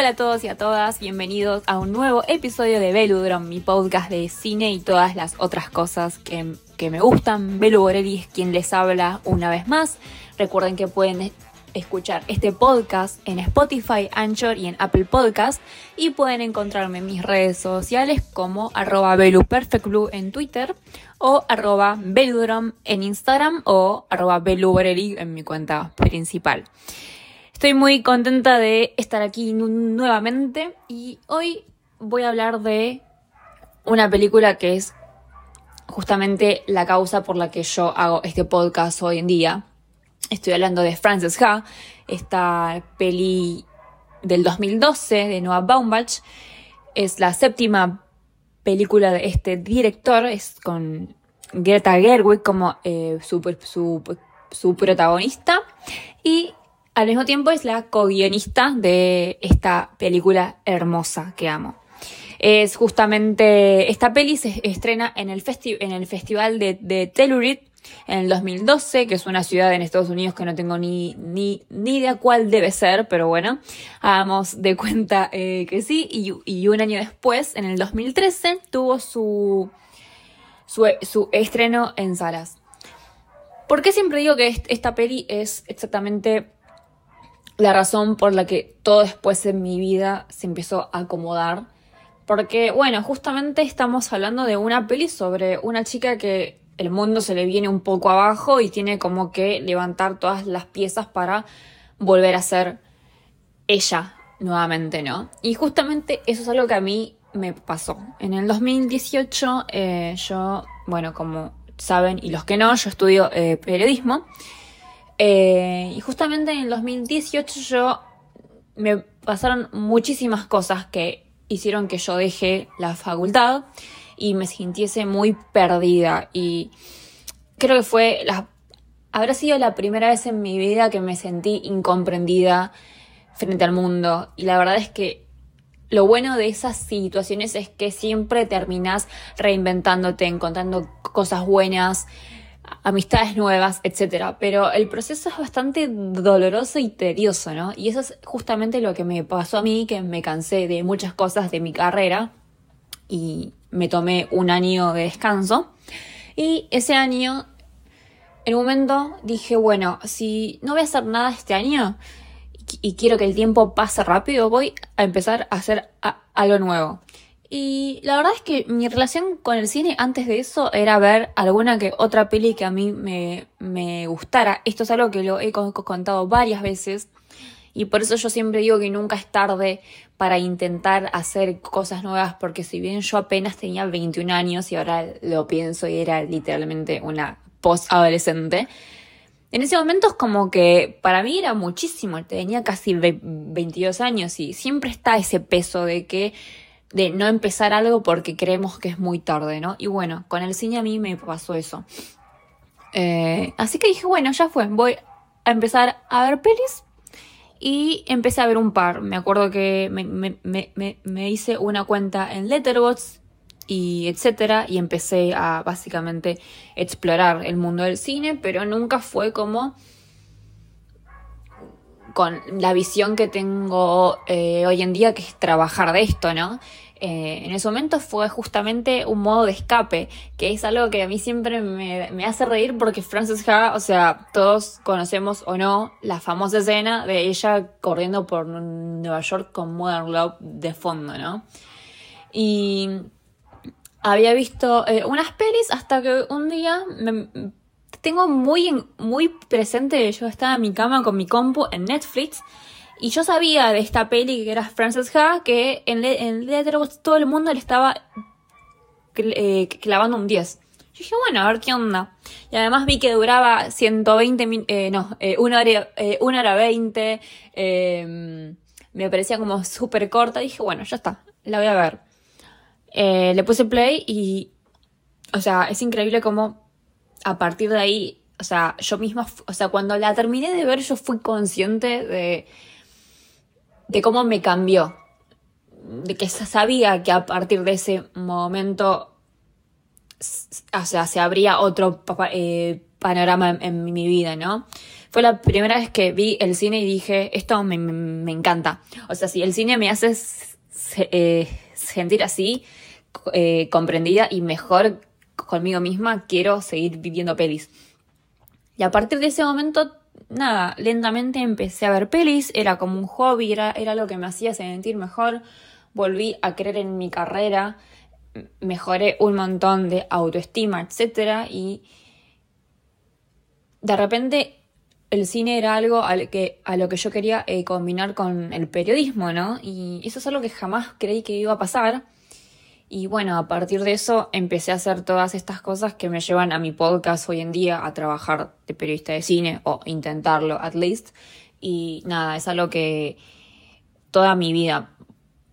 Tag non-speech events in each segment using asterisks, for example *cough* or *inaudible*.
Hola a todos y a todas, bienvenidos a un nuevo episodio de Veludrom, mi podcast de cine y todas las otras cosas que, que me gustan. Belu Borelli es quien les habla una vez más. Recuerden que pueden escuchar este podcast en Spotify, Anchor y en Apple Podcast y pueden encontrarme en mis redes sociales como arroba BeluPerfectBlue en Twitter o arroba Beludrom en Instagram o arroba en mi cuenta principal. Estoy muy contenta de estar aquí nuevamente y hoy voy a hablar de una película que es justamente la causa por la que yo hago este podcast hoy en día. Estoy hablando de Frances Ha, esta peli del 2012 de Noah Baumbach. Es la séptima película de este director, es con Greta Gerwig como eh, su, su, protagonista y al mismo tiempo es la co-guionista de esta película hermosa que amo. Es justamente, esta peli se estrena en el, en el festival de, de Telluride en el 2012, que es una ciudad en Estados Unidos que no tengo ni, ni, ni idea cuál debe ser, pero bueno, hagamos de cuenta eh, que sí. Y, y, un año después, en el 2013, tuvo su, su, su estreno en salas. ¿Por qué siempre digo que esta peli es exactamente la razón por la que todo después en mi vida se empezó a acomodar? Porque, bueno, justamente estamos hablando de una peli sobre una chica que el mundo se le viene un poco abajo y tiene como que levantar todas las piezas para volver a ser ella nuevamente, ¿no? Y justamente eso es algo que a mí me pasó. En el 2018 eh, yo, bueno, como saben y los que no, yo estudio eh, periodismo. Eh, y justamente en el 2018 yo me pasaron muchísimas cosas que hicieron que yo deje la facultad y me sintiese muy perdida. Y creo que fue la, habrá sido la primera vez en mi vida que me sentí incomprendida frente al mundo. Y la verdad es que lo bueno de esas situaciones es que siempre terminas reinventándote, encontrando cosas buenas, amistades nuevas, etc. Pero el proceso es bastante doloroso y tedioso, ¿no? Y eso es justamente lo que me pasó a mí, que me cansé de muchas cosas de mi carrera y me tomé un año de descanso. Y ese año, en un momento dije, bueno, si no voy a hacer nada este año y quiero que el tiempo pase rápido, voy a empezar a hacer algo nuevo. Y la verdad es que mi relación con el cine antes de eso era ver alguna que otra peli que a mí me, me gustara. Esto es algo que lo he contado varias veces. Y por eso yo siempre digo que nunca es tarde para intentar hacer cosas nuevas, porque si bien yo apenas tenía 21 años y ahora lo pienso y era literalmente una post-adolescente, en ese momento es como que para mí era muchísimo, tenía casi 22 años y siempre está ese peso de que de no empezar algo porque creemos que es muy tarde, ¿no? Y bueno, con el cine a mí me pasó eso. Eh, así que dije, bueno, ya fue, voy a empezar a ver pelis y empecé a ver un par. Me acuerdo que me, hice una cuenta en Letterboxd y etcétera. Y empecé a básicamente explorar el mundo del cine, pero nunca fue como con la visión que tengo eh, hoy en día, que es trabajar de esto, ¿no? Eh, en ese momento fue justamente un modo de escape, que es algo que a mí siempre me, hace reír porque Frances Ha, o sea, todos conocemos o no la famosa escena de ella corriendo por Nueva York con Modern Love de fondo, ¿no? Y había visto eh, unas pelis hasta que un día tengo muy, muy presente, yo estaba en mi cama con mi compu en Netflix y yo sabía de esta peli que era Frances Ha, que en, en Letterboxd todo el mundo le estaba eh, clavando un 10. Yo dije, bueno, a ver qué onda. Y además vi que duraba 120 minutos, eh, no, eh, una, hora, eh, una hora 20. Em, me parecía como súper corta. dije, bueno, ya está, la voy a ver. le puse play y, o sea, es increíble cómo a partir de ahí, o sea, yo misma, o sea, cuando la terminé de ver, yo fui consciente de de cómo me cambió. De que sabía que a partir de ese momento, o sea, se abría otro eh, panorama en, mi vida, ¿no? fue la primera vez que vi el cine y dije, esto me, me, encanta. O sea, si el cine me hace eh, sentir así, eh, comprendida y mejor conmigo misma, quiero seguir viviendo pelis. Y a partir de ese momento, nada, lentamente empecé a ver pelis, era como un hobby, era, era lo que me hacía sentir mejor, volví a creer en mi carrera, mejoré un montón de autoestima, etc. Y de repente el cine era algo a lo que, a lo que yo quería eh, combinar con el periodismo, ¿no? Y eso es algo que jamás creí que iba a pasar. Y bueno, a partir de eso empecé a hacer todas estas cosas que me llevan a mi podcast hoy en día, a trabajar de periodista de cine, o intentarlo at least. Y nada, es algo que toda mi vida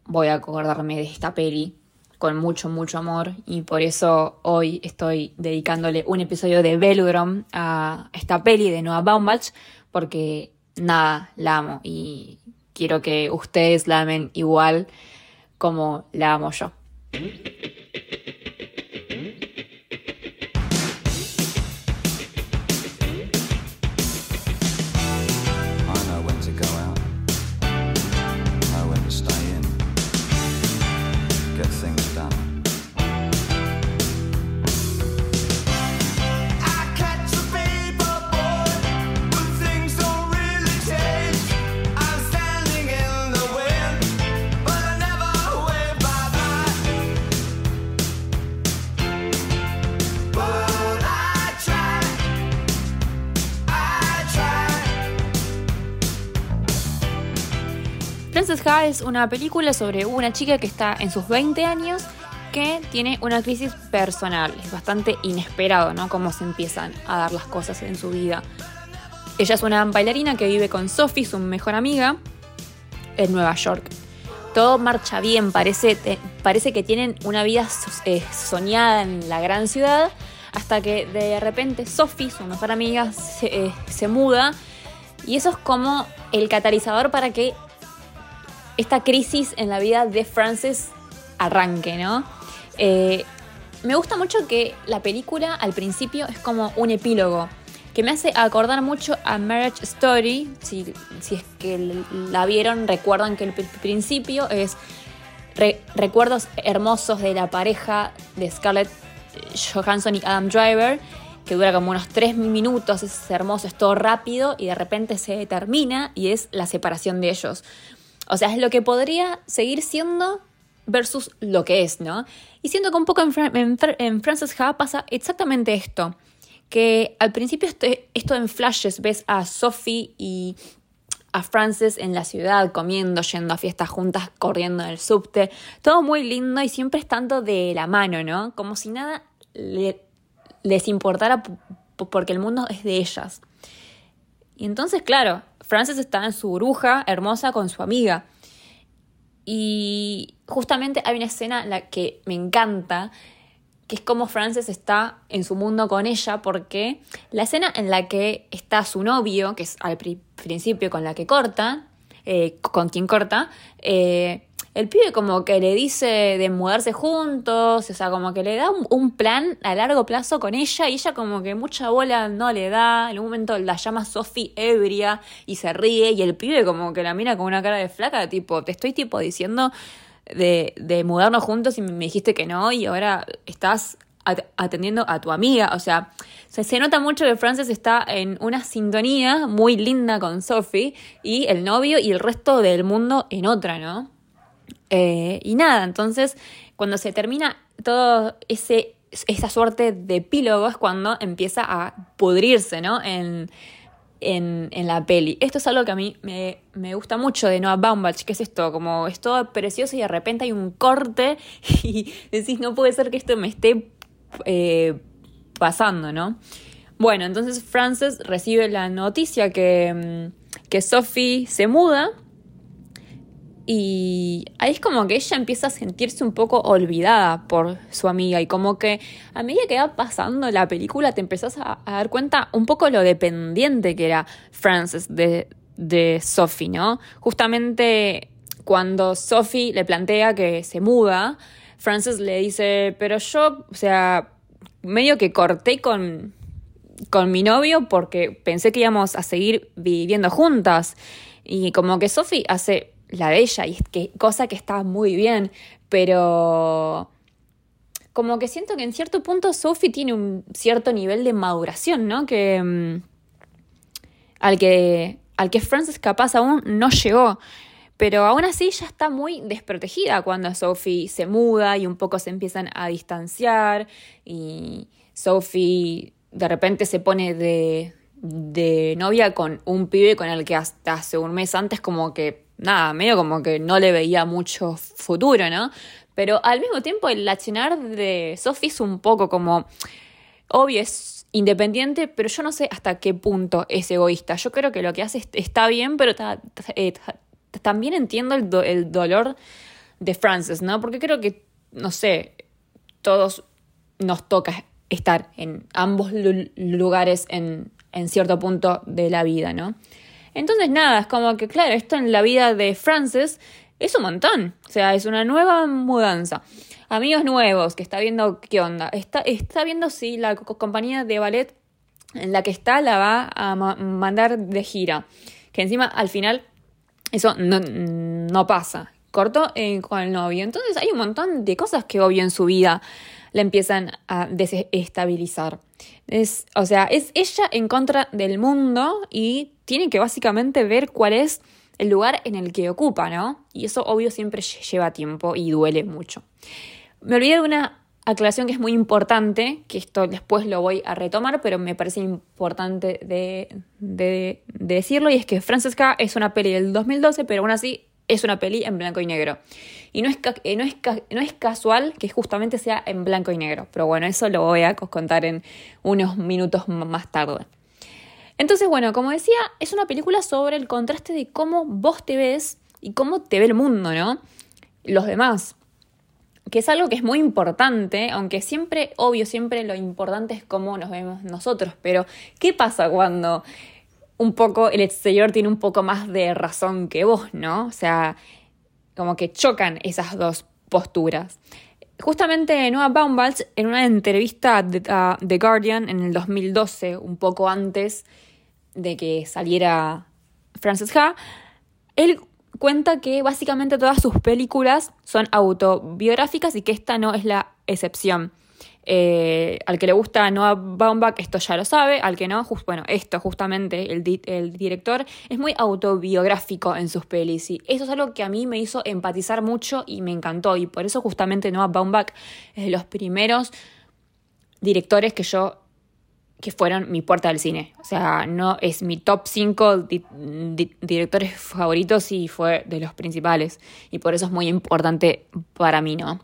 voy a acordarme de esta peli con mucho, mucho amor. Y por eso hoy estoy dedicándole un episodio de Velodrome a esta peli de Noah Baumbach, porque nada, la amo y quiero que ustedes la amen igual como la amo yo. Frances Es una película sobre una chica que está en sus 20 años que tiene una crisis personal. Es bastante inesperado, ¿no? Cómo se empiezan a dar las cosas en su vida. Ella es una bailarina que vive con Sophie, su mejor amiga, en Nueva York. Todo marcha bien, parece, parece que tienen una vida eh, soñada en la gran ciudad, hasta que de repente Sophie, su mejor amiga, se, eh, se muda. Y eso es como el catalizador para que esta crisis en la vida de Frances arranque, ¿no? Eh, me gusta mucho que la película al principio es como un epílogo, que me hace acordar mucho a Marriage Story, si, si es que la vieron, recuerdan que el principio es recuerdos hermosos de la pareja de Scarlett Johansson y Adam Driver, que dura como unos tres minutos, es hermoso, es todo rápido y de repente se termina y es la separación de ellos. O sea, es lo que podría seguir siendo versus lo que es, ¿no? Y siento que un poco en, Frances Ha pasa exactamente esto. Que al principio este, esto, en flashes ves a Sophie y a Frances en la ciudad, comiendo, yendo a fiestas juntas, corriendo en el subte. Todo muy lindo y siempre estando de la mano, ¿no? Como si nada les importara porque el mundo es de ellas. Y entonces, claro, Frances está en su bruja hermosa con su amiga. Y justamente hay una escena en la que me encanta, que es como Frances está en su mundo con ella, porque la escena en la que está su novio, que es al principio con la que corta, eh, con quien corta, eh, el pibe como que le dice de mudarse juntos, o sea, como que le da un, plan a largo plazo con ella y ella como que mucha bola no le da, en un momento la llama Sophie ebria y se ríe y el pibe como que la mira con una cara de flaca, tipo, te estoy tipo diciendo de, de mudarnos juntos y me dijiste que no y ahora estás atendiendo a tu amiga, o sea, se, se, nota mucho que Frances está en una sintonía muy linda con Sophie y el novio y el resto del mundo en otra, ¿no? Eh, y nada, entonces cuando se termina todo ese, esa suerte de epílogo es cuando empieza a pudrirse, ¿no? En, en, en, la peli. Esto es algo que a mí me, me, gusta mucho de Noah Baumbach, que es esto, como es todo precioso y de repente hay un corte *laughs* y decís, no puede ser que esto me esté eh, pasando, ¿no? Bueno, entonces Frances recibe la noticia que, que Sophie se muda y ahí es como que ella empieza a sentirse un poco olvidada por su amiga y como que a medida que va pasando la película te empezás a, dar cuenta un poco lo dependiente que era Frances de, de Sophie, ¿no? Justamente cuando Sophie le plantea que se muda, Frances le dice, pero yo, o sea, medio que corté con, con mi novio porque pensé que íbamos a seguir viviendo juntas. Y como que Sophie hace la de ella, y es que, cosa que está muy bien, pero como que siento que en cierto punto Sophie tiene un cierto nivel de maduración, ¿no? Que mm, al que al que Frances capaz aún no llegó. Pero aún así ya está muy desprotegida cuando Sophie se muda y un poco se empiezan a distanciar y Sophie de repente se pone de, de novia con un pibe con el que hasta hace un mes antes como que, nada, medio como que no le veía mucho futuro, ¿no? Pero al mismo tiempo el accionar de Sophie es un poco como, obvio, es independiente, pero yo no sé hasta qué punto es egoísta. Yo creo que lo que hace está bien, pero eh, también entiendo el, el dolor de Frances, ¿no? Porque creo que, no sé, todos nos toca estar en ambos lugares en, en cierto punto de la vida, ¿no? Entonces, nada, es como que, claro, esto en la vida de Frances es un montón. O sea, es una nueva mudanza. Amigos nuevos que está viendo qué onda. Está, está viendo si la compañía de ballet en la que está la va a mandar de gira. Que encima al final eso no, no pasa. Cortó eh, con el novio. Entonces hay un montón de cosas que obvio en su vida le empiezan a desestabilizar. Es, o sea, es ella en contra del mundo y tiene que básicamente ver cuál es el lugar en el que ocupa, ¿no? Y eso obvio siempre lleva tiempo y duele mucho. Me olvidé de una aclaración que es muy importante, que esto después lo voy a retomar, pero me parece importante de, de, decirlo, y es que Francesca es una peli del 2012, pero aún así es una peli en blanco y negro. Y no es, eh, no, es, no es casual que justamente sea en blanco y negro, pero bueno, eso lo voy a contar en unos minutos más tarde. Entonces, bueno, como decía, es una película sobre el contraste de cómo vos te ves y cómo te ve el mundo, ¿no? Los demás. Que es algo que es muy importante, aunque siempre, obvio, siempre lo importante es cómo nos vemos nosotros. Pero, ¿qué pasa cuando un poco el exterior tiene un poco más de razón que vos, ¿no? O sea, como que chocan esas dos posturas. Justamente Noah Baumbach, en una entrevista a The Guardian en el 2012, un poco antes de que saliera Frances Ha, él cuenta que básicamente todas sus películas son autobiográficas y que esta no es la excepción. Eh, al que le gusta Noah Baumbach, esto ya lo sabe, al que no, bueno, esto justamente, el, director es muy autobiográfico en sus pelis y eso es algo que a mí me hizo empatizar mucho y me encantó y por eso justamente Noah Baumbach es de los primeros directores que yo que fueron mi puerta del cine. O sea, no es mi top 5 directores favoritos y fue de los principales. Y por eso es muy importante para mí, ¿no?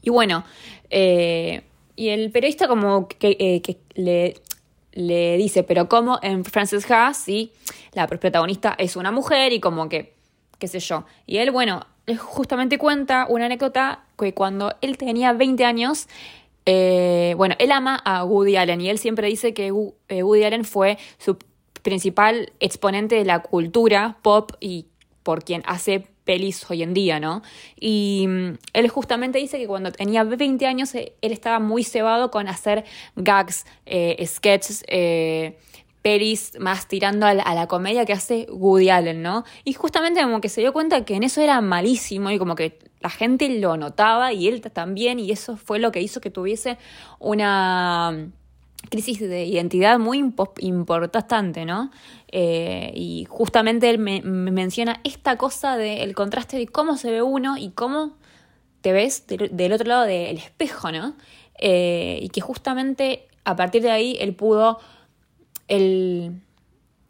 Y bueno, eh, y el periodista como que, eh, que le, le, dice, pero ¿cómo en Frances Ha si la protagonista es una mujer y como que, qué sé yo? Y él, bueno, justamente cuenta una anécdota que cuando él tenía 20 años, eh, bueno, él ama a Woody Allen y él siempre dice que eh, Woody Allen fue su principal exponente de la cultura pop y por quien hace pelis hoy en día, ¿no? Y mm, él justamente dice que cuando tenía 20 años eh, él estaba muy cebado con hacer gags, sketches, pelis más tirando a la, comedia que hace Woody Allen, ¿no? Y justamente como que se dio cuenta que en eso era malísimo y como que la gente lo notaba y él también y eso fue lo que hizo que tuviese una crisis de identidad muy importante, ¿no? Eh, y justamente él me, menciona esta cosa del contraste de cómo se ve uno y cómo te ves del, otro lado del espejo, ¿no? Eh, y que justamente a partir de ahí él pudo él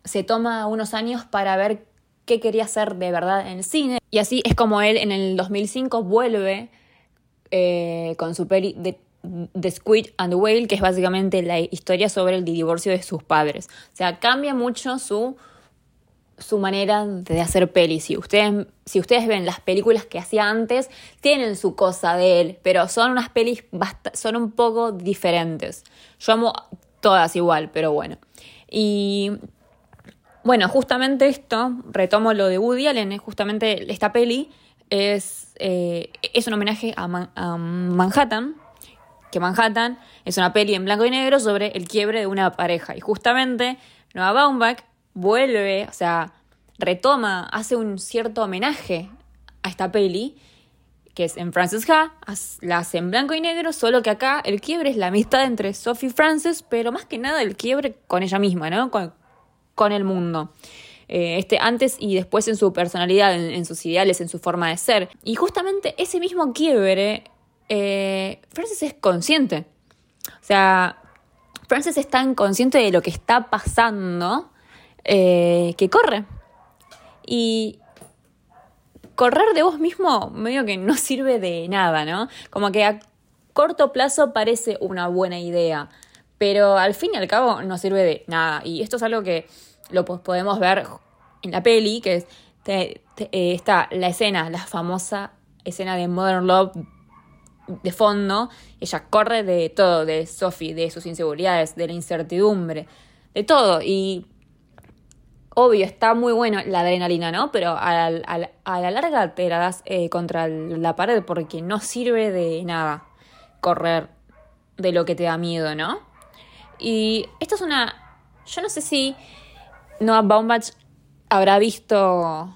se toma unos años para ver qué quería hacer de verdad en el cine. Y así es como él en el 2005 vuelve eh, con su peli The, Squid and the Whale, que es básicamente la historia sobre el divorcio de sus padres. O sea, cambia mucho su, su manera de hacer pelis. Si ustedes, si ustedes ven las películas que hacía antes, tienen su cosa de él, pero son unas pelis son un poco diferentes. Yo amo todas igual, pero bueno. Y bueno, justamente esto, retomo lo de Woody Allen, justamente esta peli es, eh, es un homenaje a, Manhattan, que Manhattan es una peli en blanco y negro sobre el quiebre de una pareja. Y justamente Noah Baumbach vuelve, o sea, retoma, hace un cierto homenaje a esta peli, que es en Frances Ha, la hace en blanco y negro, solo que acá el quiebre es la amistad entre Sophie y Frances, pero más que nada el quiebre con ella misma, ¿no? Con, con el mundo. Eh, este antes y después en su personalidad, en, sus ideales, en su forma de ser. Y justamente ese mismo quiebre, eh, Frances es consciente. O sea, Frances es tan consciente de lo que está pasando eh, que corre. Y correr de vos mismo medio que no *laughs* sirve de nada, ¿no? Como que a corto plazo parece una buena idea, pero al fin y al cabo no sirve de nada. Y esto es algo que lo podemos ver en la peli, que es, eh, está la escena, la famosa escena de Modern Love de fondo, ella corre de todo, de Sophie, de sus inseguridades, de la incertidumbre, de todo. Y obvio, está muy bueno la adrenalina, ¿no? Pero a, la larga te la das eh, contra la pared porque no sirve de nada correr de lo que te da miedo, ¿no? Y esto es una... Yo no sé si Noah Baumbach habrá visto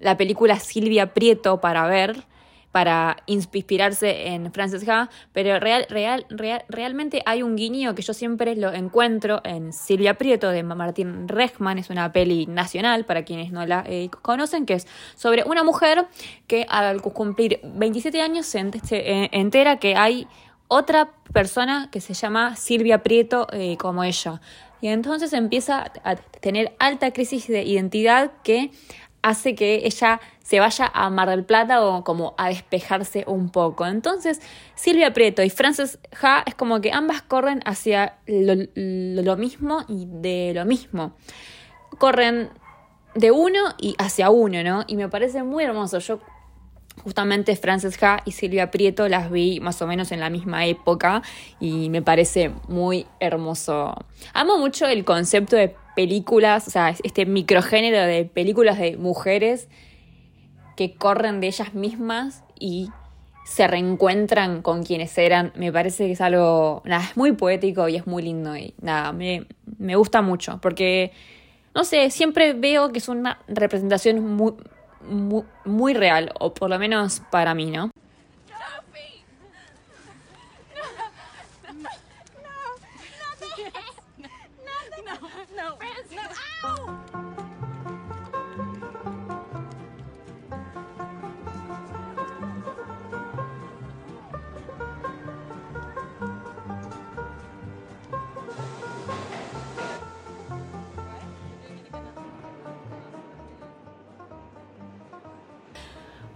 la película Silvia Prieto para ver, para inspirarse en Frances Ha, pero real, real, real, realmente hay un guiño que yo siempre lo encuentro en Silvia Prieto de Martín Rechman, es una peli nacional para quienes no la eh, conocen, que es sobre una mujer que al cumplir 27 años se eh, entera que hay otra persona que se llama Silvia Prieto eh, como ella. Y entonces empieza a tener alta crisis de identidad que hace que ella se vaya a Mar del Plata o como a despejarse un poco. Entonces, Silvia Prieto y Frances Ha es como que ambas corren hacia lo, mismo y de lo mismo. Corren de uno y hacia uno, ¿no? Y me parece muy hermoso. Yo Justamente Frances Ha y Silvia Prieto las vi más o menos en la misma época y me parece muy hermoso. Amo mucho el concepto de películas, o sea, este microgénero de películas de mujeres que corren de ellas mismas y se reencuentran con quienes eran. Me parece que es algo, nada, es muy poético y es muy lindo y nada, me, me gusta mucho porque, no sé, siempre veo que es una representación muy muy, muy real, o por lo menos para mí, ¿no?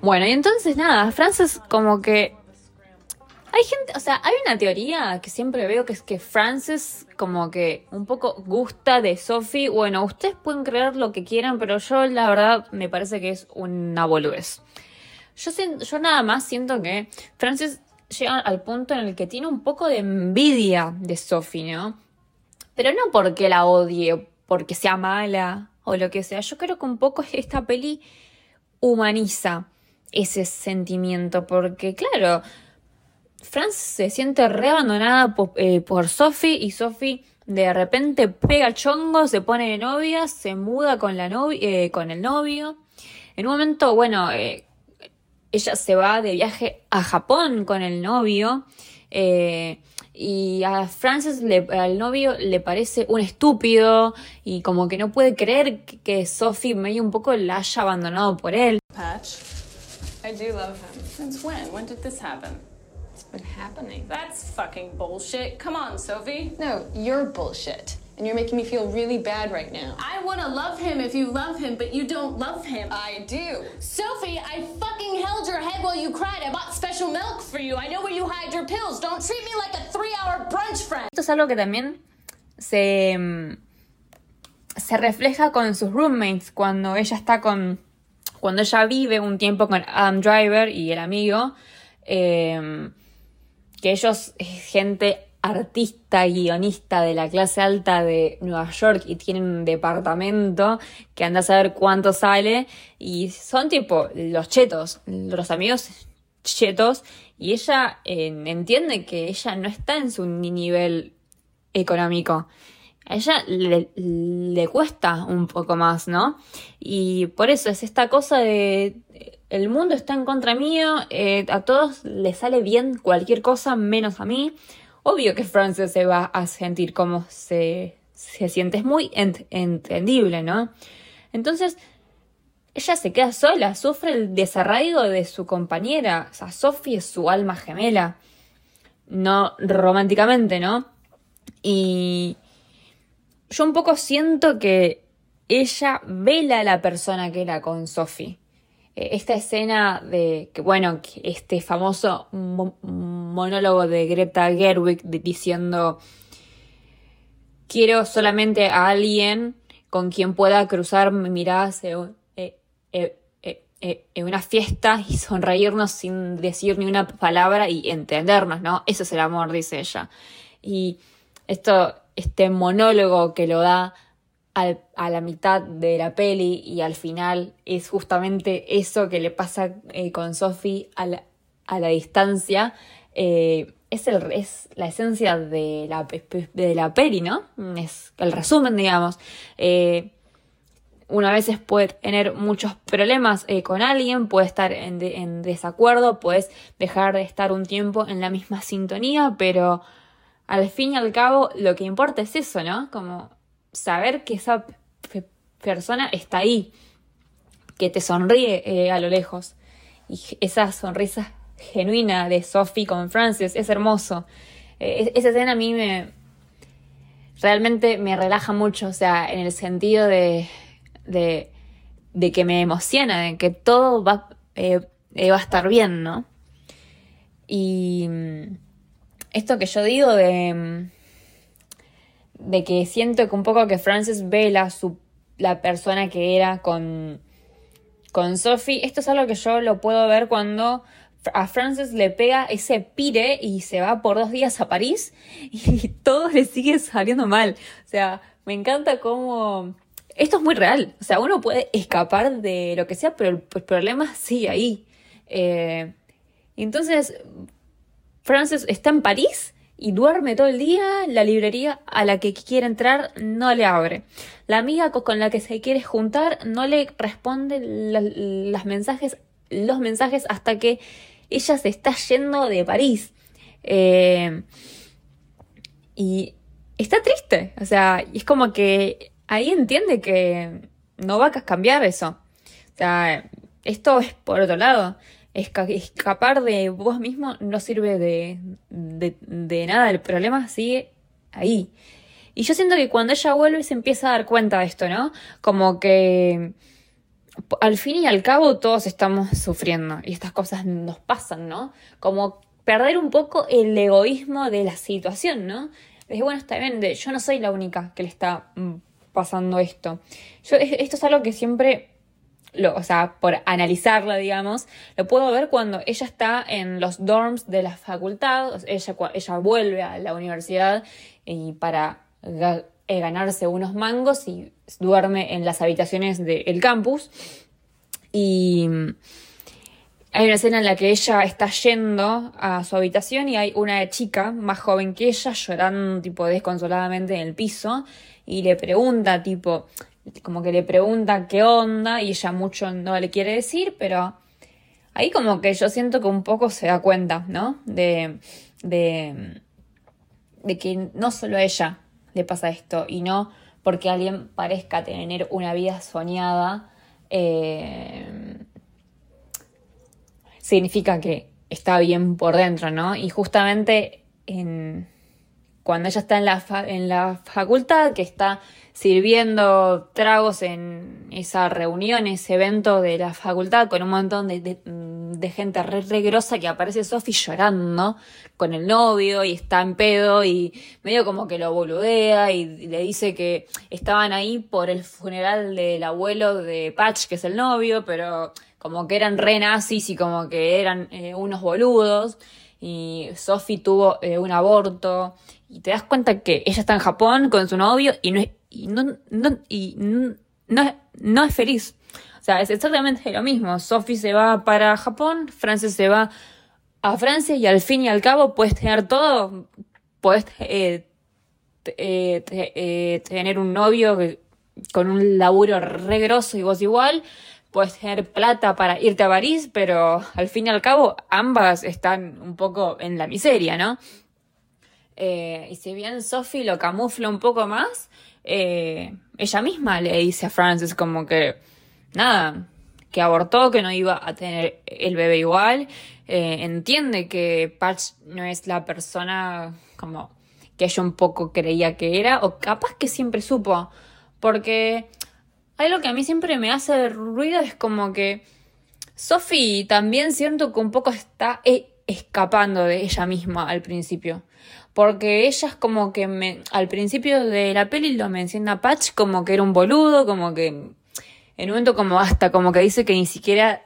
Bueno, y entonces nada, Frances como que... Hay gente, o sea, hay una teoría que siempre veo que es que Frances como que un poco gusta de Sophie. Bueno, ustedes pueden creer lo que quieran, pero yo la verdad me parece que es una boludez. Yo, yo nada más siento que Frances llega al punto en el que tiene un poco de envidia de Sophie, ¿no? Pero no porque la odie, porque sea mala o lo que sea. Yo creo que un poco esta peli humaniza ese sentimiento, porque claro, Franz se siente re abandonada eh, por, Sophie y Sophie de repente pega chongo, se pone de novia, se muda con, la eh, con el novio. En un momento, bueno, eh, ella se va de viaje a Japón con el novio. y a Frances, le, al novio, le parece un estúpido y como que no puede creer que, que Sophie medio un poco la haya abandonado por él. I do love him. Since when? When did this happen? It's been happening. That's fucking bullshit. Come on, Sophie. No, you're bullshit. And you're making me feel really bad right now. I want to love him if you love him, but you don't love him. I do. Sophie, I fucking held your head while you cried. I bought special milk for you. I know where you hide your pills. Don't treat me like a three-hour brunch friend. Esto es algo que también se, mm, se refleja con sus roommates cuando ella está con cuando ella vive un tiempo con Adam Driver y el amigo, eh, que ellos, gente artista, guionista de la clase alta de Nueva York y tienen un departamento que anda a saber cuánto sale y son tipo los chetos, los amigos chetos Y ella eh, entiende que ella no está en su nivel económico. A ella le, cuesta un poco más, ¿no? Y por eso es esta cosa de el mundo está en contra mío, eh, a todos les sale bien cualquier cosa menos a mí. Obvio que Frances se va a sentir como se, se siente, es muy entendible, ¿no? Entonces, ella se queda sola, sufre el desarraigo de su compañera, o sea, Sophie es su alma gemela, no románticamente, ¿no? Y yo un poco siento que ella vela a la persona que era con Sophie. Eh, esta escena de que, bueno, este famoso monólogo de Greta Gerwig diciendo quiero solamente a alguien con quien pueda cruzar miradas en, eh, en una fiesta y sonreírnos sin decir ni una palabra y entendernos, ¿no? Eso es el amor, dice ella. Y esto, este monólogo que lo da a la mitad de la peli y al final es justamente eso que le pasa eh, con Sophie a la, distancia. Eh, es, la esencia de la, de la peli, ¿no? Es el resumen, digamos. Eh, una vez puede tener muchos problemas con alguien, puede estar en, desacuerdo, puedes dejar de estar un tiempo en la misma sintonía, pero al fin y al cabo lo que importa es eso, ¿no? Como saber que esa persona está ahí, que te sonríe eh, a lo lejos. Y esa sonrisa genuina de Sophie con Francis es hermoso. Eh, esa escena a mí me realmente me relaja mucho, o sea, en el sentido de, de, que me emociona, de que todo va, eh, va a estar bien, ¿no? Y mm, esto que yo digo de de que siento que un poco que Frances ve la, la persona que era con, con Sophie. Esto es algo que yo lo puedo ver cuando a Frances le pega ese pire y se va por dos días a París *laughs* y todo le sigue saliendo mal. O sea, me encanta cómo... Esto es muy real. O sea, uno puede escapar de lo que sea, pero el, problema sigue ahí. Eh, entonces, Frances está en París y duerme todo el día, la librería a la que quiere entrar no le abre. La amiga con la que se quiere juntar no le responde los mensajes, los mensajes hasta que ella se está yendo de París. Eh, y está triste, o sea, es como que ahí entiende que no va a cambiar eso. O sea, esto es por otro lado escapar de vos mismo no sirve de, de, nada, el problema sigue ahí. Y yo siento que cuando ella vuelve se empieza a dar cuenta de esto, ¿no? Como que al fin y al cabo todos estamos sufriendo y estas cosas nos pasan, ¿no? Como perder un poco el egoísmo de la situación, ¿no? Es bueno, está bien, yo no soy la única que le está mm, pasando esto. Esto es algo que siempre o sea, por analizarla, digamos, lo puedo ver cuando ella está en los dorms de la facultad, ella, ella vuelve a la universidad y para eh, ganarse unos mangos y duerme en las habitaciones del campus. Y hay una escena en la que ella está yendo a su habitación y hay una chica más joven que ella llorando tipo desconsoladamente en el piso y le pregunta tipo, como que le pregunta qué onda y ella mucho no le quiere decir, pero ahí como que yo siento que un poco se da cuenta, ¿no? De, de, de que no solo a ella le pasa esto y no porque alguien parezca tener una vida soñada, eh, significa que está bien por dentro, ¿no? Y justamente en, cuando ella está en la, en la facultad, que está sirviendo tragos en esa reunión, ese evento de la facultad, con un montón de, gente re, que aparece Sophie llorando con el novio y está en pedo y medio como que lo boludea y le dice que estaban ahí por el funeral del abuelo de Patch, que es el novio, pero como que eran re nazis y como que eran eh, unos boludos. Y Sophie tuvo eh, un aborto y te das cuenta que ella está en Japón con su novio y no es, y no, no, y no, es feliz. O sea, es exactamente lo mismo. Sophie se va para Japón, Frances se va a Francia y al fin y al cabo puedes tener todo, puedes eh, eh, eh, tener un novio con un laburo regroso y vos igual, puedes tener plata para irte a París, pero al fin y al cabo ambas están un poco en la miseria, ¿no? Y si bien Sophie lo camufla un poco más, ella misma le dice a Frances como que, nada, que abortó, que no iba a tener el bebé igual, eh, entiende que Patch no es la persona como que ella un poco creía que era, o capaz que siempre supo, porque algo que a mí siempre me hace ruido es como que Sophie también siento que un poco está escapando de ella misma al principio. Porque ella es como que al principio de la peli lo menciona Patch como que era un boludo, como que en un momento como hasta como que dice que ni siquiera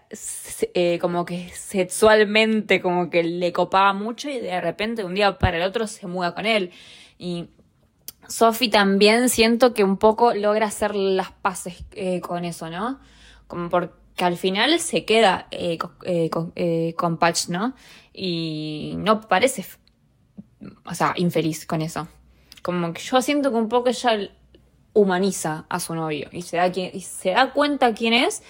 eh, como que sexualmente como que le copaba mucho y de repente un día para el otro se muda con él. Y Sophie también siento que un poco logra hacer las paces eh, con eso, ¿no? Como porque al final se queda eh, con Patch, ¿no? Y no parece, o sea, infeliz con eso. Como que yo siento que un poco ella humaniza a su novio y se da, y se da cuenta quién es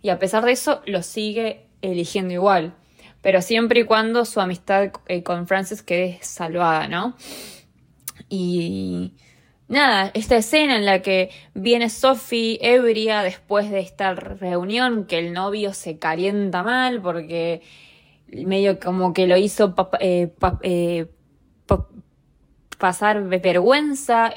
y a pesar de eso lo sigue eligiendo igual. Pero siempre y cuando su amistad eh, con Francis quede salvada, ¿no? Y nada, esta escena en la que viene Sophie ebria después de esta reunión, que el novio se calienta mal porque medio como que lo hizo eh, eh, pasar vergüenza.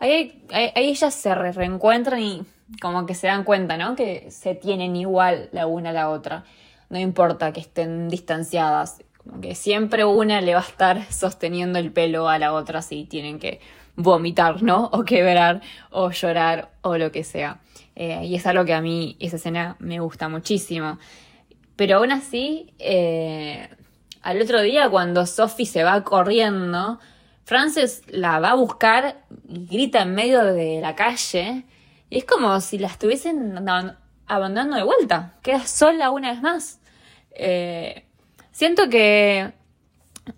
Ahí, ellas se reencuentran y como que se dan cuenta, ¿no? Que se tienen igual la una a la otra. No importa que estén distanciadas. Como que siempre una le va a estar *laughs* sosteniendo el pelo a la otra si tienen que vomitar, ¿no? O quebrar, o llorar, o lo que sea. Eh, y es algo que a mí, esa escena me gusta muchísimo. Pero aún así, eh, al otro día, cuando Sophie se va corriendo, Frances la va a buscar grita en medio de la calle. Y es como si la estuviesen abandonando de vuelta. Queda sola una vez más. Eh, siento que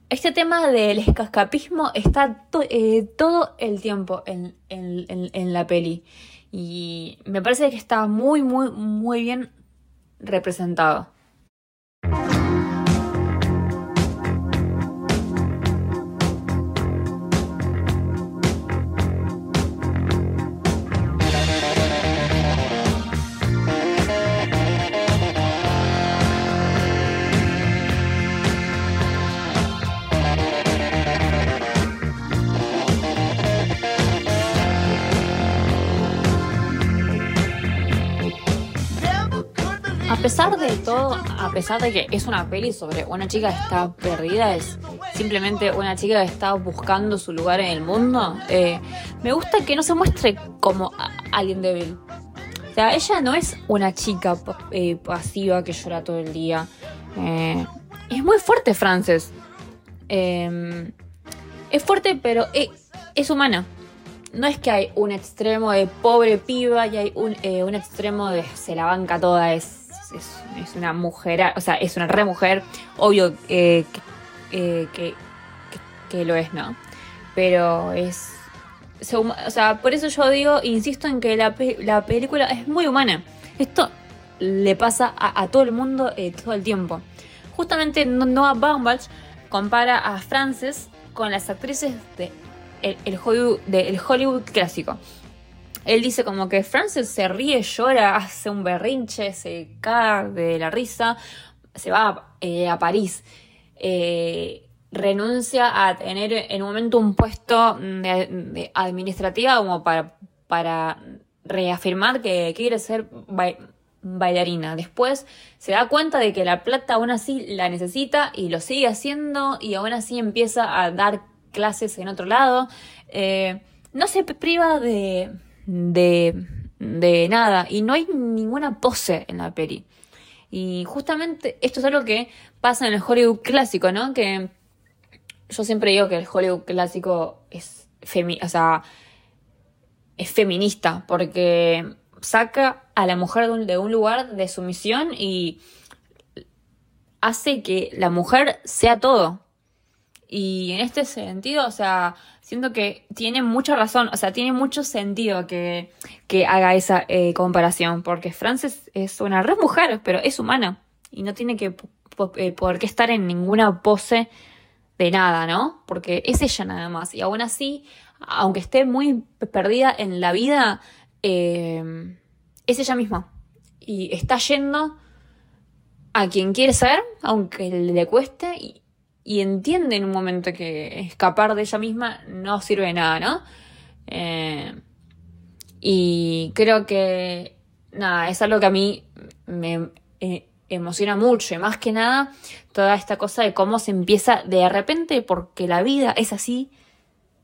este tema del escapismo está eh, todo el tiempo en, en, la peli. Y me parece que está muy, muy, muy bien representado. Todo, a pesar de que es una peli sobre una chica que está perdida, es simplemente una chica que está buscando su lugar en el mundo, eh, me gusta que no se muestre como alguien débil. O sea, ella no es una chica eh, pasiva que llora todo el día. Eh, es muy fuerte, Frances. Em, es fuerte, pero es humana no es que hay un extremo de pobre piba y hay un, un extremo de se la banca toda, es es, una mujer, o sea, es una re mujer, obvio eh, que, que, lo es, ¿no? Pero es... O sea, por eso yo digo, insisto en que la, la película es muy humana. Esto le pasa a, todo el mundo eh, todo el tiempo. Justamente Noah Baumbach compara a Frances con las actrices de el, Hollywood, de, Hollywood clásico. Él dice como que Frances se ríe, llora, hace un berrinche, se cae de la risa, se va eh, a París. Eh, renuncia a tener en un momento un puesto de, administrativa como para, para reafirmar que quiere ser bailarina. Después se da cuenta de que la plata aún así la necesita y lo sigue haciendo y aún así empieza a dar clases en otro lado. Eh, no se priva de, de, de nada y no hay ninguna pose en la peli. Y justamente esto es algo que pasa en el Hollywood clásico, ¿no? Que yo siempre digo que el Hollywood clásico es, o sea, es feminista porque saca a la mujer de un, lugar de sumisión y hace que la mujer sea todo. Y en este sentido, o sea, siento que tiene mucha razón, o sea, tiene mucho sentido que, que haga esa eh, comparación, porque Frances es una re mujer, pero es humana y no tiene que eh, por qué estar en ninguna pose de nada, ¿no? Porque es ella nada más. Y aún así, aunque esté muy perdida en la vida, eh, es ella misma. Y está yendo a quien quiere ser, aunque le cueste, y entiende en un momento que escapar de ella misma no sirve de nada, ¿no? Eh, y creo que, nada, es algo que a mí me eh, emociona mucho y más que nada toda esta cosa de cómo se empieza de repente, porque la vida es así,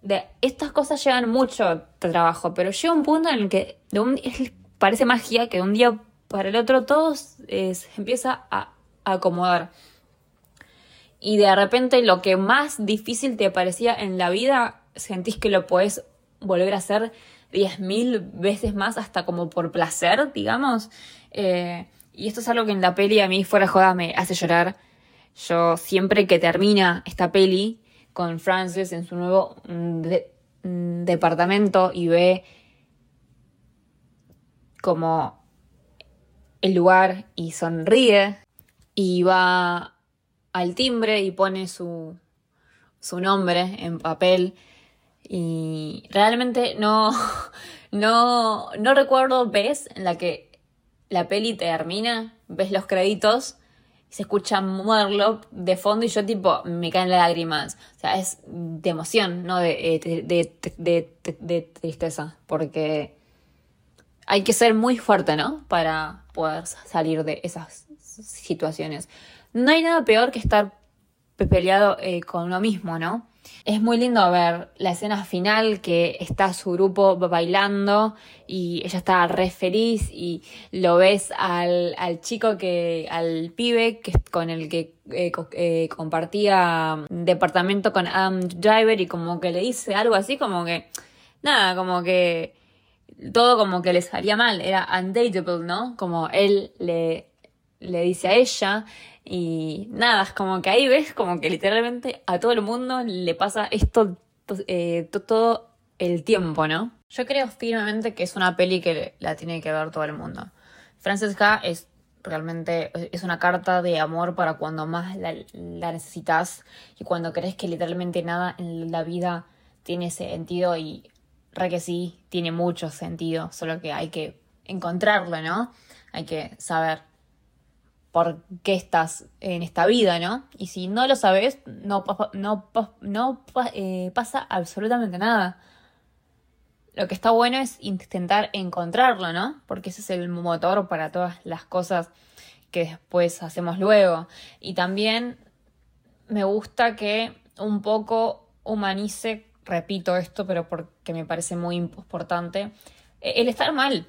de estas cosas llevan mucho trabajo, pero llega un punto en el que parece magia que de un día para el otro todo se empieza a acomodar y de repente lo que más difícil te parecía en la vida, sentís que lo puedes volver a hacer diez mil veces más hasta como por placer, digamos. Eh, y esto es algo que en la peli a mí fuera joda me hace llorar. Yo siempre que termina esta peli con Frances en su nuevo mm, mm, departamento y ve como el lugar y sonríe y va al timbre y pone su, su nombre en papel. Y realmente no, *laughs* no, no recuerdo, ves en la que la peli termina, ves los créditos y se escucha Murloc de fondo y yo tipo me caen las lágrimas. O sea, es de emoción, no de, eh, de, de, de, tristeza, porque hay que ser muy fuerte, ¿no? Para poder salir de esas situaciones. No hay nada peor que estar peleado eh, con uno mismo, ¿no? Es muy lindo ver la escena final que está su grupo bailando y ella está re feliz y lo ves al, chico que, al pibe que, con el que eh, eh, compartía departamento con Adam Driver y como que le dice algo así como que, nada, como que todo como que le salía mal, era undateable, ¿no? Como él le, le dice a ella y nada, es como que ahí ves como que literalmente a todo el mundo le pasa esto eh, todo el tiempo, ¿no? Yo creo firmemente que es una peli que la tiene que ver todo el mundo. Francesca es realmente es una carta de amor para cuando más la, necesitas y cuando crees que literalmente nada en la vida tiene sentido y re que sí, tiene mucho sentido, solo que hay que encontrarlo, ¿no? Hay que saber por qué estás en esta vida, ¿no? Y si no lo sabes, no, no, no eh, pasa absolutamente nada. Lo que está bueno es intentar encontrarlo, ¿no? Porque ese es el motor para todas las cosas que después hacemos luego. Y también me gusta que un poco humanice, repito esto, pero porque me parece muy importante, el estar mal.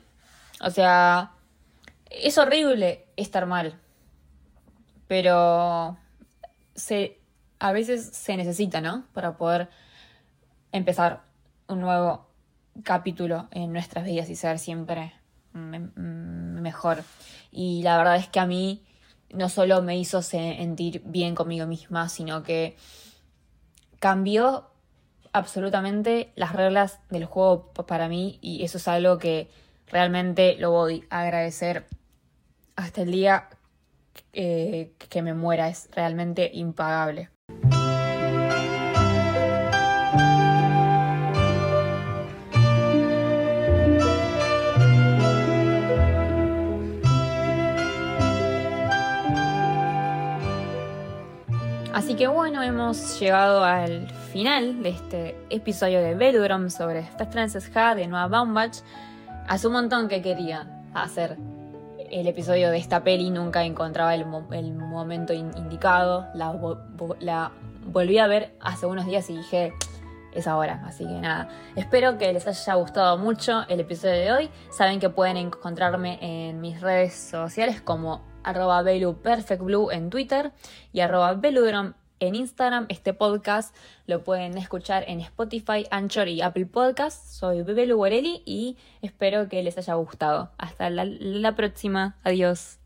O sea, es horrible estar mal pero se, a veces se necesita, ¿no? Para poder empezar un nuevo capítulo en nuestras vidas y ser siempre mejor. Y la verdad es que a mí no solo me hizo sentir bien conmigo misma, sino que cambió absolutamente las reglas del juego para mí y eso es algo que realmente lo voy a agradecer hasta el día eh, que me muera, es realmente impagable. Así que bueno, hemos llegado al final de este episodio de Velodrome sobre Frances Ha de Noah Baumbach. Hace un montón que quería hacer el episodio de esta peli nunca encontraba el, momento indicado. La, volví a ver hace unos días y dije, es ahora. Así que nada, espero que les haya gustado mucho el episodio de hoy. Saben que pueden encontrarme en mis redes sociales como arroba en Twitter y arroba en Instagram. Este podcast lo pueden escuchar en Spotify, Anchor y Apple Podcasts. Soy Bebe Luguarelli y espero que les haya gustado. Hasta la próxima. Adiós.